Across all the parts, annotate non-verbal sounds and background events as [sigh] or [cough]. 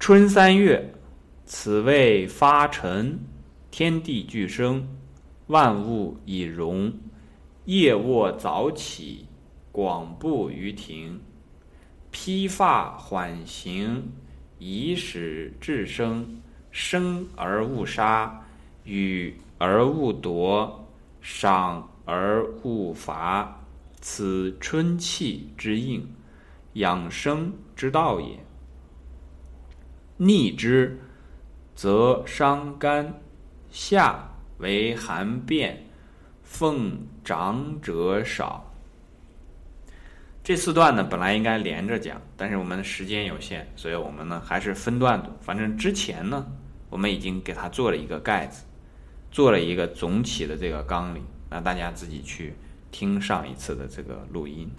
春三月，此谓发陈，天地俱生，万物以荣。夜卧早起，广步于庭。披发缓行，以使至生。生而勿杀，予而勿夺，赏而勿罚。此春气之应，养生之道也。逆之，则伤肝；夏为寒变，奉长者少。这四段呢，本来应该连着讲，但是我们时间有限，所以我们呢还是分段读。反正之前呢，我们已经给它做了一个盖子，做了一个总体的这个纲领，那大家自己去听上一次的这个录音。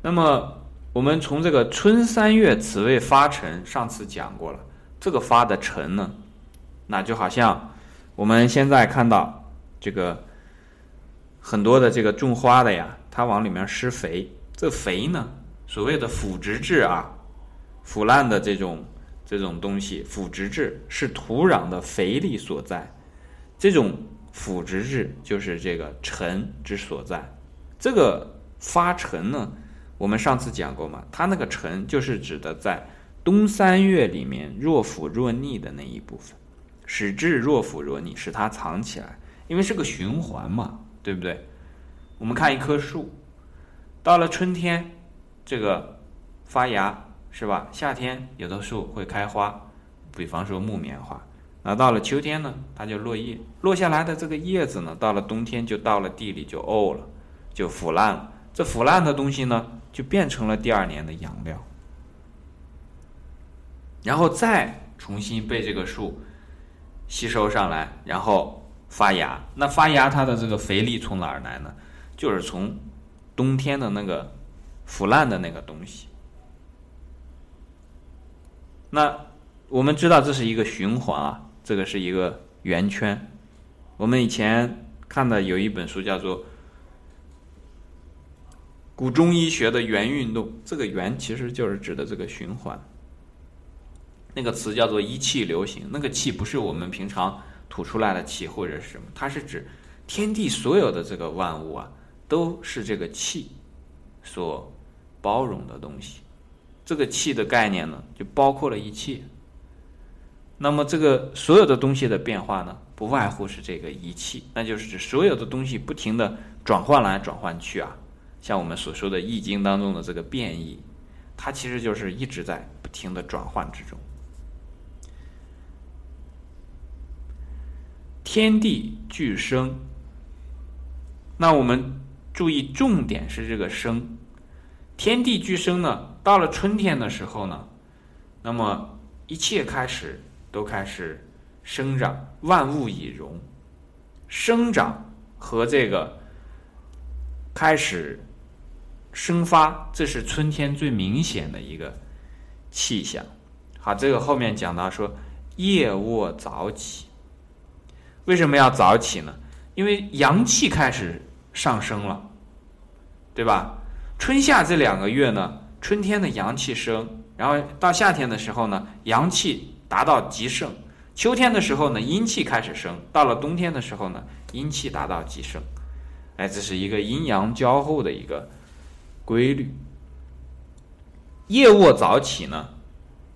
那么。我们从这个春三月，此谓发陈，上次讲过了。这个发的陈呢，那就好像我们现在看到这个很多的这个种花的呀，它往里面施肥。这肥呢，所谓的腐殖质啊，腐烂的这种这种东西，腐殖质是土壤的肥力所在。这种腐殖质就是这个陈之所在。这个发陈呢？我们上次讲过嘛，它那个沉就是指的在冬三月里面若腐若逆的那一部分，使之若腐若逆，使它藏起来，因为是个循环嘛，对不对？我们看一棵树，到了春天，这个发芽是吧？夏天有的树会开花，比方说木棉花，那到了秋天呢，它就落叶，落下来的这个叶子呢，到了冬天就到了地里就沤了，就腐烂了。这腐烂的东西呢？就变成了第二年的养料，然后再重新被这个树吸收上来，然后发芽。那发芽它的这个肥力从哪儿来呢？就是从冬天的那个腐烂的那个东西。那我们知道这是一个循环啊，这个是一个圆圈。我们以前看的有一本书叫做。古中医学的元运动，这个元其实就是指的这个循环。那个词叫做一气流行，那个气不是我们平常吐出来的气或者是什么，它是指天地所有的这个万物啊，都是这个气所包容的东西。这个气的概念呢，就包括了一切。那么这个所有的东西的变化呢，不外乎是这个一气，那就是指所有的东西不停的转换来转换去啊。像我们所说的《易经》当中的这个变异，它其实就是一直在不停的转换之中。天地俱生，那我们注意重点是这个生。天地俱生呢，到了春天的时候呢，那么一切开始都开始生长，万物以荣。生长和这个开始。生发，这是春天最明显的一个气象。好，这个后面讲到说，夜卧早起。为什么要早起呢？因为阳气开始上升了，对吧？春夏这两个月呢，春天的阳气升，然后到夏天的时候呢，阳气达到极盛；秋天的时候呢，阴气开始升，到了冬天的时候呢，阴气达到极盛。哎，这是一个阴阳交互的一个。规律，夜卧早起呢，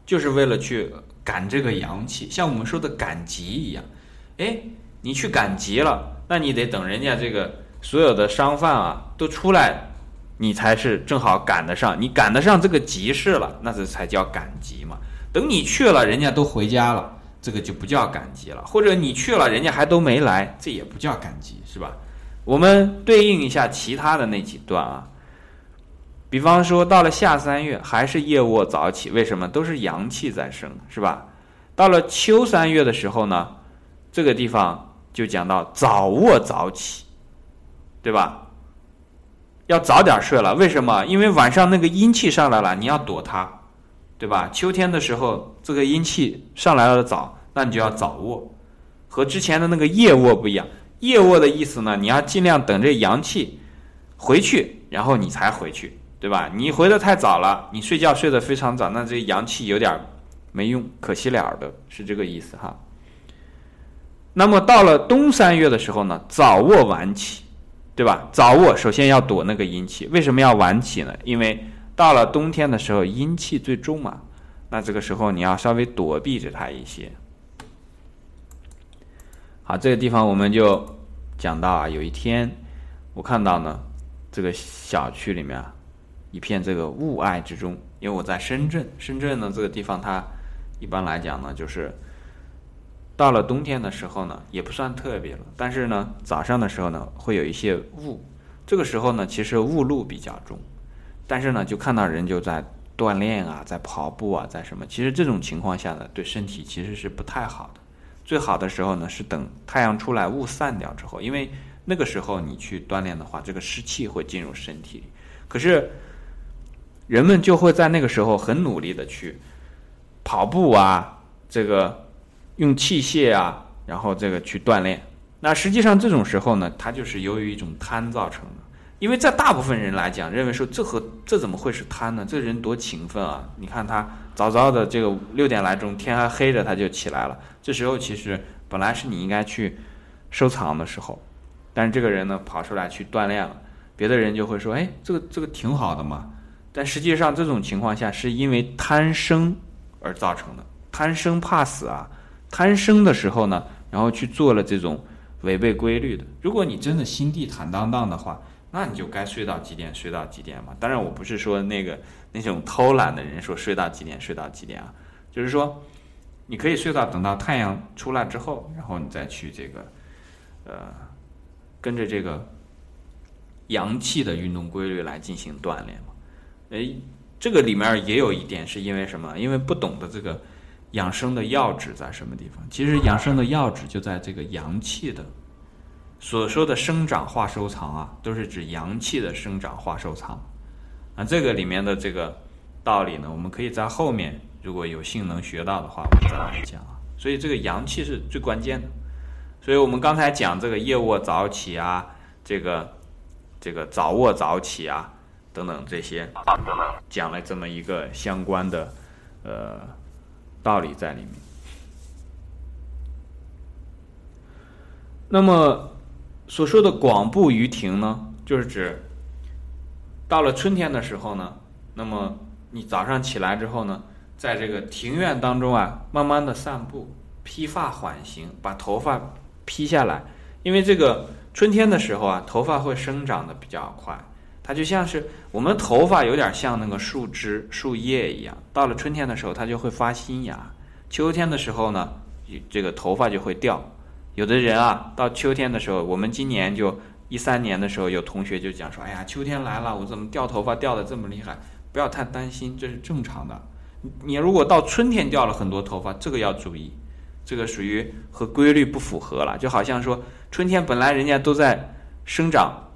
就是为了去赶这个阳气，像我们说的赶集一样。哎，你去赶集了，那你得等人家这个所有的商贩啊都出来，你才是正好赶得上。你赶得上这个集市了，那这才叫赶集嘛。等你去了，人家都回家了，这个就不叫赶集了。或者你去了，人家还都没来，这也不叫赶集，是吧？我们对应一下其他的那几段啊。比方说，到了夏三月还是夜卧早起，为什么？都是阳气在生，是吧？到了秋三月的时候呢，这个地方就讲到早卧早起，对吧？要早点睡了，为什么？因为晚上那个阴气上来了，你要躲它，对吧？秋天的时候，这个阴气上来了早，那你就要早卧，和之前的那个夜卧不一样。夜卧的意思呢，你要尽量等这阳气回去，然后你才回去。对吧？你回的太早了，你睡觉睡得非常早，那这阳气有点没用，可惜了的，是这个意思哈。那么到了冬三月的时候呢，早卧晚起，对吧？早卧首先要躲那个阴气，为什么要晚起呢？因为到了冬天的时候，阴气最重嘛，那这个时候你要稍微躲避着它一些。好，这个地方我们就讲到啊，有一天我看到呢，这个小区里面啊，一片这个雾霭之中，因为我在深圳，深圳呢这个地方它一般来讲呢，就是到了冬天的时候呢，也不算特别了，但是呢，早上的时候呢，会有一些雾，这个时候呢，其实雾露比较重，但是呢，就看到人就在锻炼啊，在跑步啊，在什么，其实这种情况下呢，对身体其实是不太好的。最好的时候呢，是等太阳出来，雾散掉之后，因为那个时候你去锻炼的话，这个湿气会进入身体里。可是人们就会在那个时候很努力的去跑步啊，这个用器械啊，然后这个去锻炼。那实际上这种时候呢，它就是由于一种贪造成的。因为在大部分人来讲，认为说这和这怎么会是贪呢？这人多勤奋啊！你看他早早的这个六点来钟，天还黑着他就起来了。这时候其实本来是你应该去收藏的时候，但是这个人呢跑出来去锻炼了，别的人就会说：“哎，这个这个挺好的嘛。”但实际上这种情况下是因为贪生而造成的，贪生怕死啊！贪生的时候呢，然后去做了这种违背规律的。如果你真的心地坦荡荡的话，那你就该睡到几点睡到几点嘛。当然，我不是说那个那种偷懒的人说睡到几点睡到几点啊，就是说你可以睡到等到太阳出来之后，然后你再去这个呃跟着这个阳气的运动规律来进行锻炼嘛。哎，这个里面也有一点是因为什么？因为不懂得这个养生的要旨在什么地方。其实养生的要旨就在这个阳气的。所说的生长化收藏啊，都是指阳气的生长化收藏。那这个里面的这个道理呢，我们可以在后面如果有幸能学到的话，我们再来讲啊。所以这个阳气是最关键的。所以我们刚才讲这个夜卧早起啊，这个这个早卧早起啊，等等这些，讲了这么一个相关的呃道理在里面。那么。所说的广步于庭呢，就是指到了春天的时候呢，那么你早上起来之后呢，在这个庭院当中啊，慢慢的散步，披发缓行，把头发披下来，因为这个春天的时候啊，头发会生长的比较快，它就像是我们头发有点像那个树枝、树叶一样，到了春天的时候，它就会发新芽，秋天的时候呢，这个头发就会掉。有的人啊，到秋天的时候，我们今年就一三年的时候，有同学就讲说：“哎呀，秋天来了，我怎么掉头发掉的这么厉害？不要太担心，这是正常的。你如果到春天掉了很多头发，这个要注意，这个属于和规律不符合了。就好像说，春天本来人家都在生长，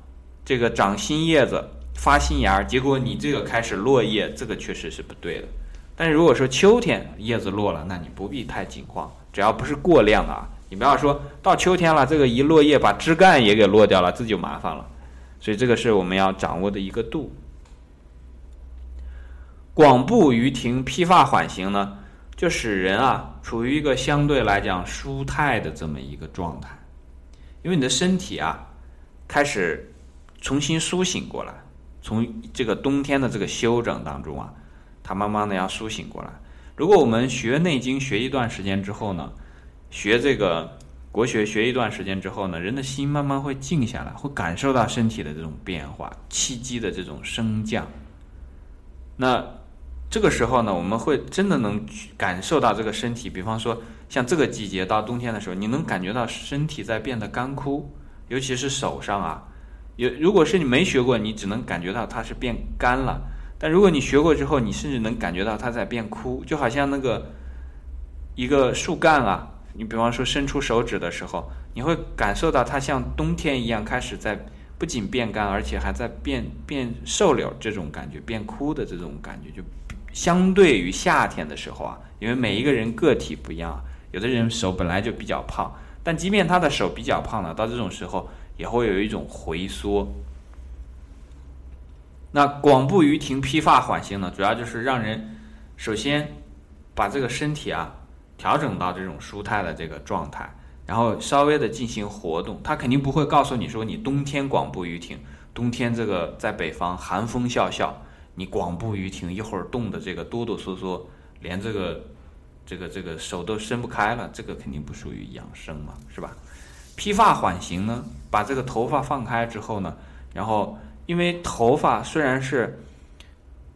这个长新叶子、发新芽，结果你这个开始落叶，这个确实是不对的。但是如果说秋天叶子落了，那你不必太惊慌，只要不是过量啊。”你不要说到秋天了，这个一落叶把枝干也给落掉了，这就麻烦了。所以这个是我们要掌握的一个度。广步于庭，披发缓行呢，就使人啊处于一个相对来讲舒泰的这么一个状态，因为你的身体啊开始重新苏醒过来，从这个冬天的这个休整当中啊，它慢慢的要苏醒过来。如果我们学《内经》学一段时间之后呢？学这个国学学一段时间之后呢，人的心慢慢会静下来，会感受到身体的这种变化，气机的这种升降。那这个时候呢，我们会真的能感受到这个身体，比方说像这个季节到冬天的时候，你能感觉到身体在变得干枯，尤其是手上啊。有如果是你没学过，你只能感觉到它是变干了；但如果你学过之后，你甚至能感觉到它在变枯，就好像那个一个树干啊。你比方说伸出手指的时候，你会感受到它像冬天一样开始在不仅变干，而且还在变变瘦柳这种感觉，变枯的这种感觉，就相对于夏天的时候啊，因为每一个人个体不一样，有的人手本来就比较胖，但即便他的手比较胖了，到这种时候也会有一种回缩。那广步于庭，披发缓行呢，主要就是让人首先把这个身体啊调整到这种舒泰的这个状态，然后稍微的进行活动。他肯定不会告诉你说你冬天广步于庭，冬天这个在北方寒风啸啸，你广步于庭一会儿冻的这个哆哆嗦嗦，连这个这个这个手都伸不开了，这个肯定不属于养生嘛，是吧？披发缓刑呢，把这个头发放开之后呢，然后因为头发虽然是。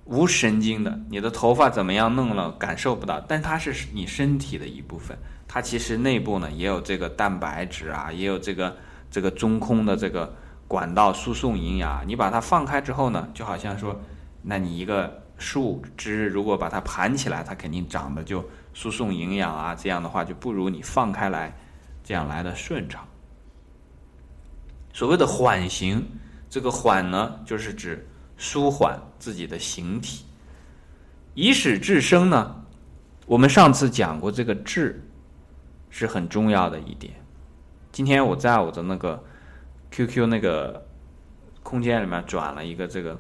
无神经的，你的头发怎么样弄了感受不到，但它是你身体的一部分，它其实内部呢也有这个蛋白质啊，也有这个这个中空的这个管道输送营养。你把它放开之后呢，就好像说，那你一个树枝如果把它盘起来，它肯定长得就输送营养啊，这样的话就不如你放开来这样来的顺畅。所谓的缓行，这个缓呢，就是指。舒缓自己的形体，以使治生呢？我们上次讲过，这个治是很重要的一点。今天我在我的那个 QQ 那个空间里面转了一个这个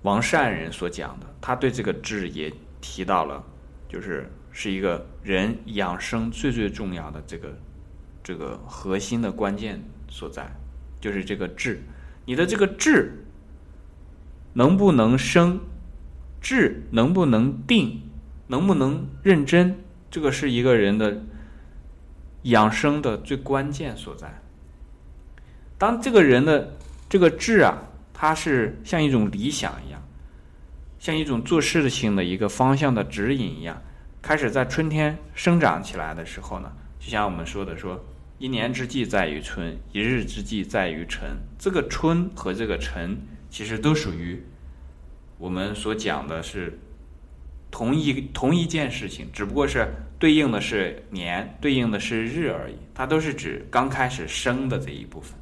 王善人所讲的，他对这个治也提到了，就是是一个人养生最最重要的这个这个核心的关键所在，就是这个治，你的这个治。能不能生，志能不能定，能不能认真，这个是一个人的养生的最关键所在。当这个人的这个志啊，它是像一种理想一样，像一种做事情的一个方向的指引一样，开始在春天生长起来的时候呢，就像我们说的说，一年之计在于春，一日之计在于晨。这个春和这个晨。其实都属于我们所讲的是同一同一件事情，只不过是对应的是年，对应的是日而已。它都是指刚开始生的这一部分。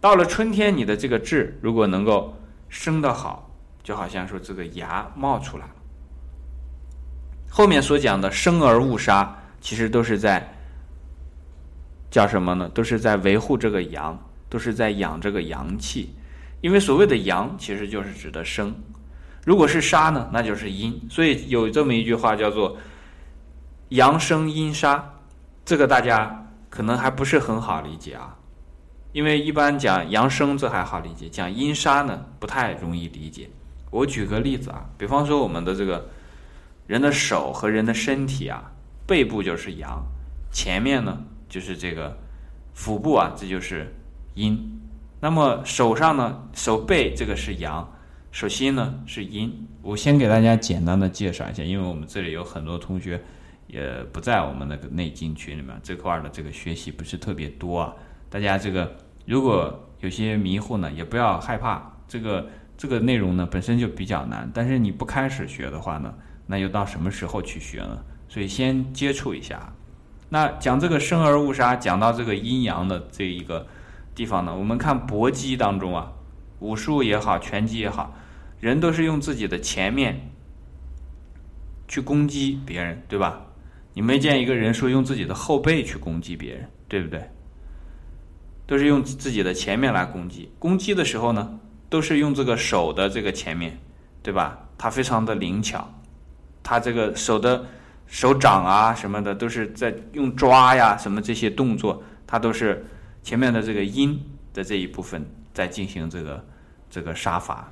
到了春天，你的这个痣如果能够生得好，就好像说这个芽冒出来了。后面所讲的生而勿杀，其实都是在叫什么呢？都是在维护这个阳，都是在养这个阳气。因为所谓的阳，其实就是指的生；如果是杀呢，那就是阴。所以有这么一句话叫做“阳生阴杀”，这个大家可能还不是很好理解啊。因为一般讲阳生这还好理解，讲阴杀呢不太容易理解。我举个例子啊，比方说我们的这个人的手和人的身体啊，背部就是阳，前面呢就是这个腹部啊，这就是阴。那么手上呢，手背这个是阳，手心呢是阴。我先给大家简单的介绍一下，因为我们这里有很多同学也不在我们那个内经群里面，这块的这个学习不是特别多啊。大家这个如果有些迷糊呢，也不要害怕。这个这个内容呢本身就比较难，但是你不开始学的话呢，那又到什么时候去学呢？所以先接触一下。那讲这个生而勿杀，讲到这个阴阳的这一个。地方呢？我们看搏击当中啊，武术也好，拳击也好，人都是用自己的前面去攻击别人，对吧？你没见一个人说用自己的后背去攻击别人，对不对？都是用自己的前面来攻击。攻击的时候呢，都是用这个手的这个前面，对吧？它非常的灵巧，它这个手的 [clears throat] 手掌啊什么的，都是在用抓呀什么这些动作，它都是。前面的这个阴的这一部分在进行这个这个杀伐，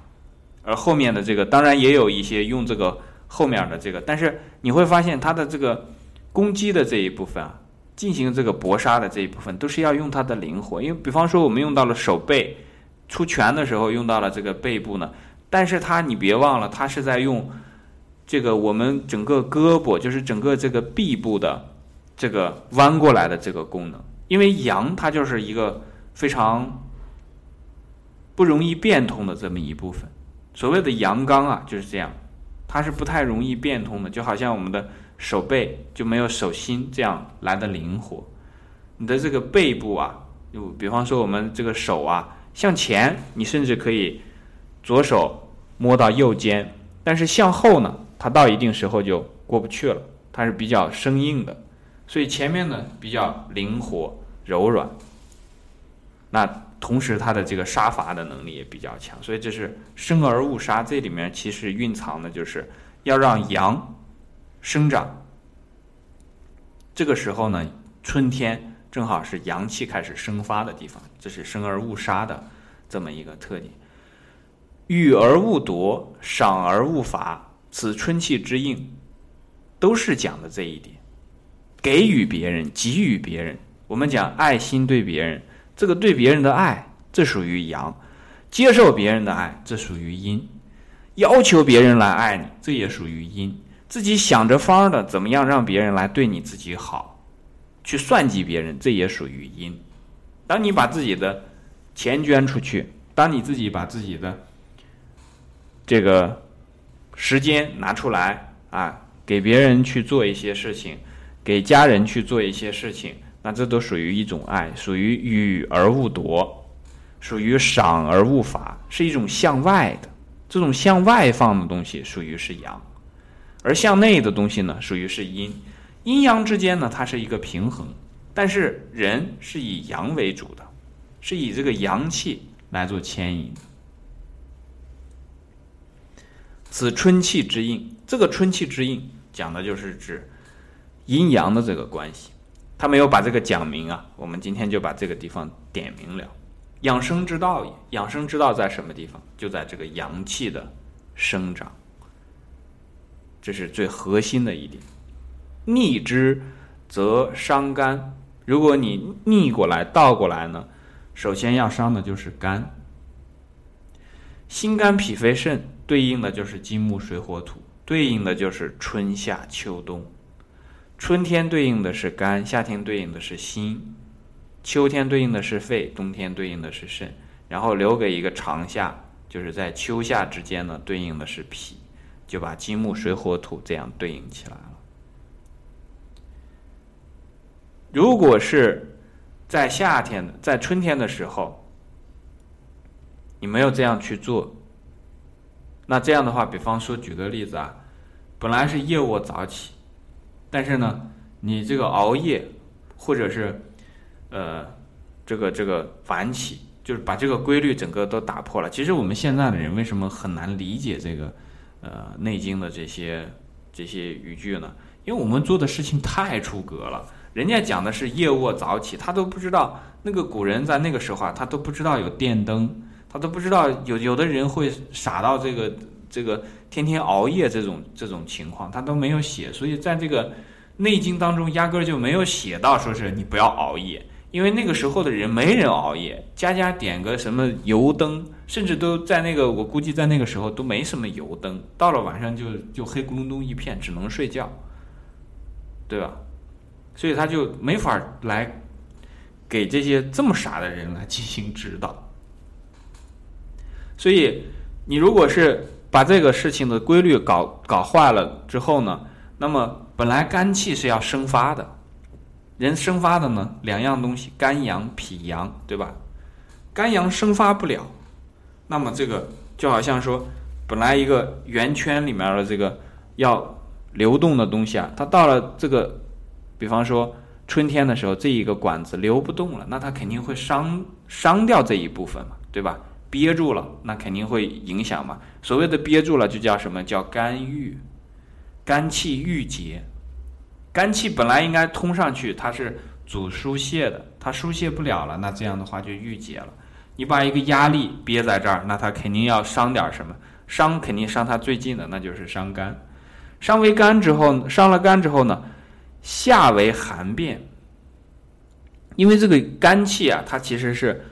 而后面的这个当然也有一些用这个后面的这个，但是你会发现它的这个攻击的这一部分啊，进行这个搏杀的这一部分都是要用它的灵活，因为比方说我们用到了手背出拳的时候用到了这个背部呢，但是它你别忘了，它是在用这个我们整个胳膊，就是整个这个臂部的这个弯过来的这个功能。因为阳它就是一个非常不容易变通的这么一部分，所谓的阳刚啊就是这样，它是不太容易变通的，就好像我们的手背就没有手心这样来的灵活。你的这个背部啊，就比方说我们这个手啊向前，你甚至可以左手摸到右肩，但是向后呢，它到一定时候就过不去了，它是比较生硬的。所以前面呢比较灵活柔软，那同时它的这个杀伐的能力也比较强，所以这是生而勿杀。这里面其实蕴藏的就是要让阳生长。这个时候呢，春天正好是阳气开始生发的地方，这是生而勿杀的这么一个特点。予而勿夺，赏而勿罚，此春气之应，都是讲的这一点。给予别人，给予别人，我们讲爱心对别人，这个对别人的爱，这属于阳；接受别人的爱，这属于阴；要求别人来爱你，这也属于阴。自己想着方的怎么样让别人来对你自己好，去算计别人，这也属于阴。当你把自己的钱捐出去，当你自己把自己的这个时间拿出来啊，给别人去做一些事情，给家人去做一些事情，那这都属于一种爱，属于予而勿夺，属于赏而勿罚，是一种向外的。这种向外放的东西，属于是阳。而向内的东西呢，属于是阴，阴阳之间呢，它是一个平衡，但是人是以阳为主的，是以这个阳气来做牵引。此春气之应，这个春气之应讲的就是指阴阳的这个关系，他没有把这个讲明啊，我们今天就把这个地方点明了。养生之道也，养生之道在什么地方？就在这个阳气的生长。这是最核心的一点，逆之则伤肝。如果你逆过来倒过来呢，首先要伤的就是肝。心肝脾肺肾对应的就是金木水火土，对应的就是春夏秋冬。春天对应的是肝，夏天对应的是心，秋天对应的是肺，冬天对应的是肾。然后留给一个长夏，就是在秋夏之间呢，对应的是脾。就把金木水火土这样对应起来了。如果是在夏天，在春天的时候，你没有这样去做，那这样的话，比方说举个例子啊，本来是夜卧早起，但是呢，你这个熬夜或者是呃这个这个晚起，就是把这个规律整个都打破了。其实我们现在的人为什么很难理解这个？呃，《内经》的这些这些语句呢，因为我们做的事情太出格了。人家讲的是夜卧早起，他都不知道那个古人在那个时候啊，他都不知道有电灯，他都不知道有有的人会傻到这个这个天天熬夜这种这种情况，他都没有写。所以在这个《内经》当中，压根儿就没有写到说是你不要熬夜。因为那个时候的人没人熬夜，家家点个什么油灯，甚至都在那个我估计在那个时候都没什么油灯，到了晚上就就黑咕隆咚一片，只能睡觉，对吧？所以他就没法来给这些这么傻的人来进行指导。所以你如果是把这个事情的规律搞搞坏了之后呢，那么本来肝气是要生发的。人生发的呢，两样东西，肝阳、脾阳，对吧？肝阳生发不了，那么这个就好像说，本来一个圆圈里面的这个要流动的东西啊，它到了这个，比方说春天的时候，这一个管子流不动了，那它肯定会伤伤掉这一部分嘛，对吧？憋住了，那肯定会影响嘛。所谓的憋住了，就叫什么叫肝郁，肝气郁结。肝气本来应该通上去，它是主疏泄的，它疏泄不了了，那这样的话就郁结了。你把一个压力憋在这儿，那它肯定要伤点什么，伤肯定伤它最近的，那就是伤肝。伤为肝之后，伤了肝之后呢，下为寒变。因为这个肝气啊，它其实是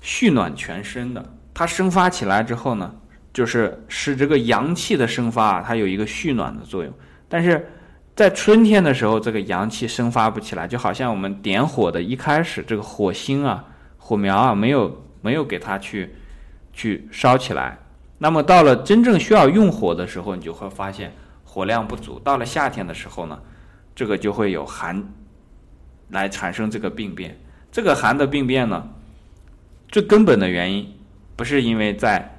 蓄暖全身的，它生发起来之后呢，就是使这个阳气的生发啊，它有一个蓄暖的作用，但是。在春天的时候，这个阳气生发不起来，就好像我们点火的一开始，这个火星啊、火苗啊，没有没有给它去去烧起来。那么到了真正需要用火的时候，你就会发现火量不足。到了夏天的时候呢，这个就会有寒来产生这个病变。这个寒的病变呢，最根本的原因不是因为在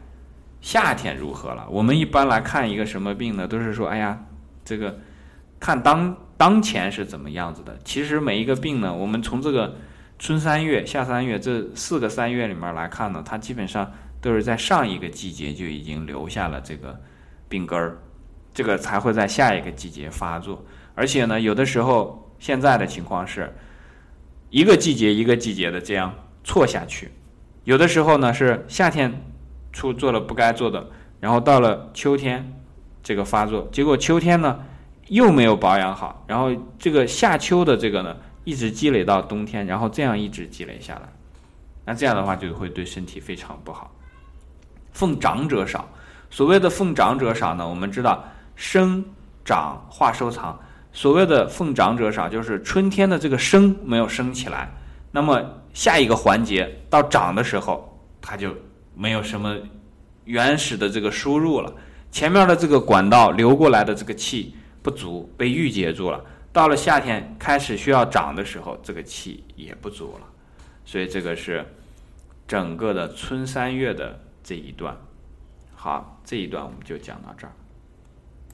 夏天如何了。我们一般来看一个什么病呢，都是说，哎呀，这个。看当当前是怎么样子的？其实每一个病呢，我们从这个春三月、夏三月这四个三月里面来看呢，它基本上都是在上一个季节就已经留下了这个病根儿。这个才会在下一个季节发作。而且呢，有的时候现在的情况是，一个季节一个季节的这样错下去，有的时候呢是夏天出做了不该做的，然后到了秋天这个发作，结果秋天呢又没有保养好，然后这个夏秋的这个呢一直积累到冬天，然后这样一直积累下来，那这样的话就会对身体非常不好。奉长者少，所谓的奉长者少呢，我们知道生长化收藏。所谓的奉长者少，就是春天的这个生没有生起来，那么下一个环节到长的时候，它就没有什么原始的这个输入了，前面的这个管道流过来的这个气不足，被郁结住了。到了夏天开始需要长的时候，这个气也不足了，所以这个是整个的春三月的这一段。好，这一段我们就讲到这儿。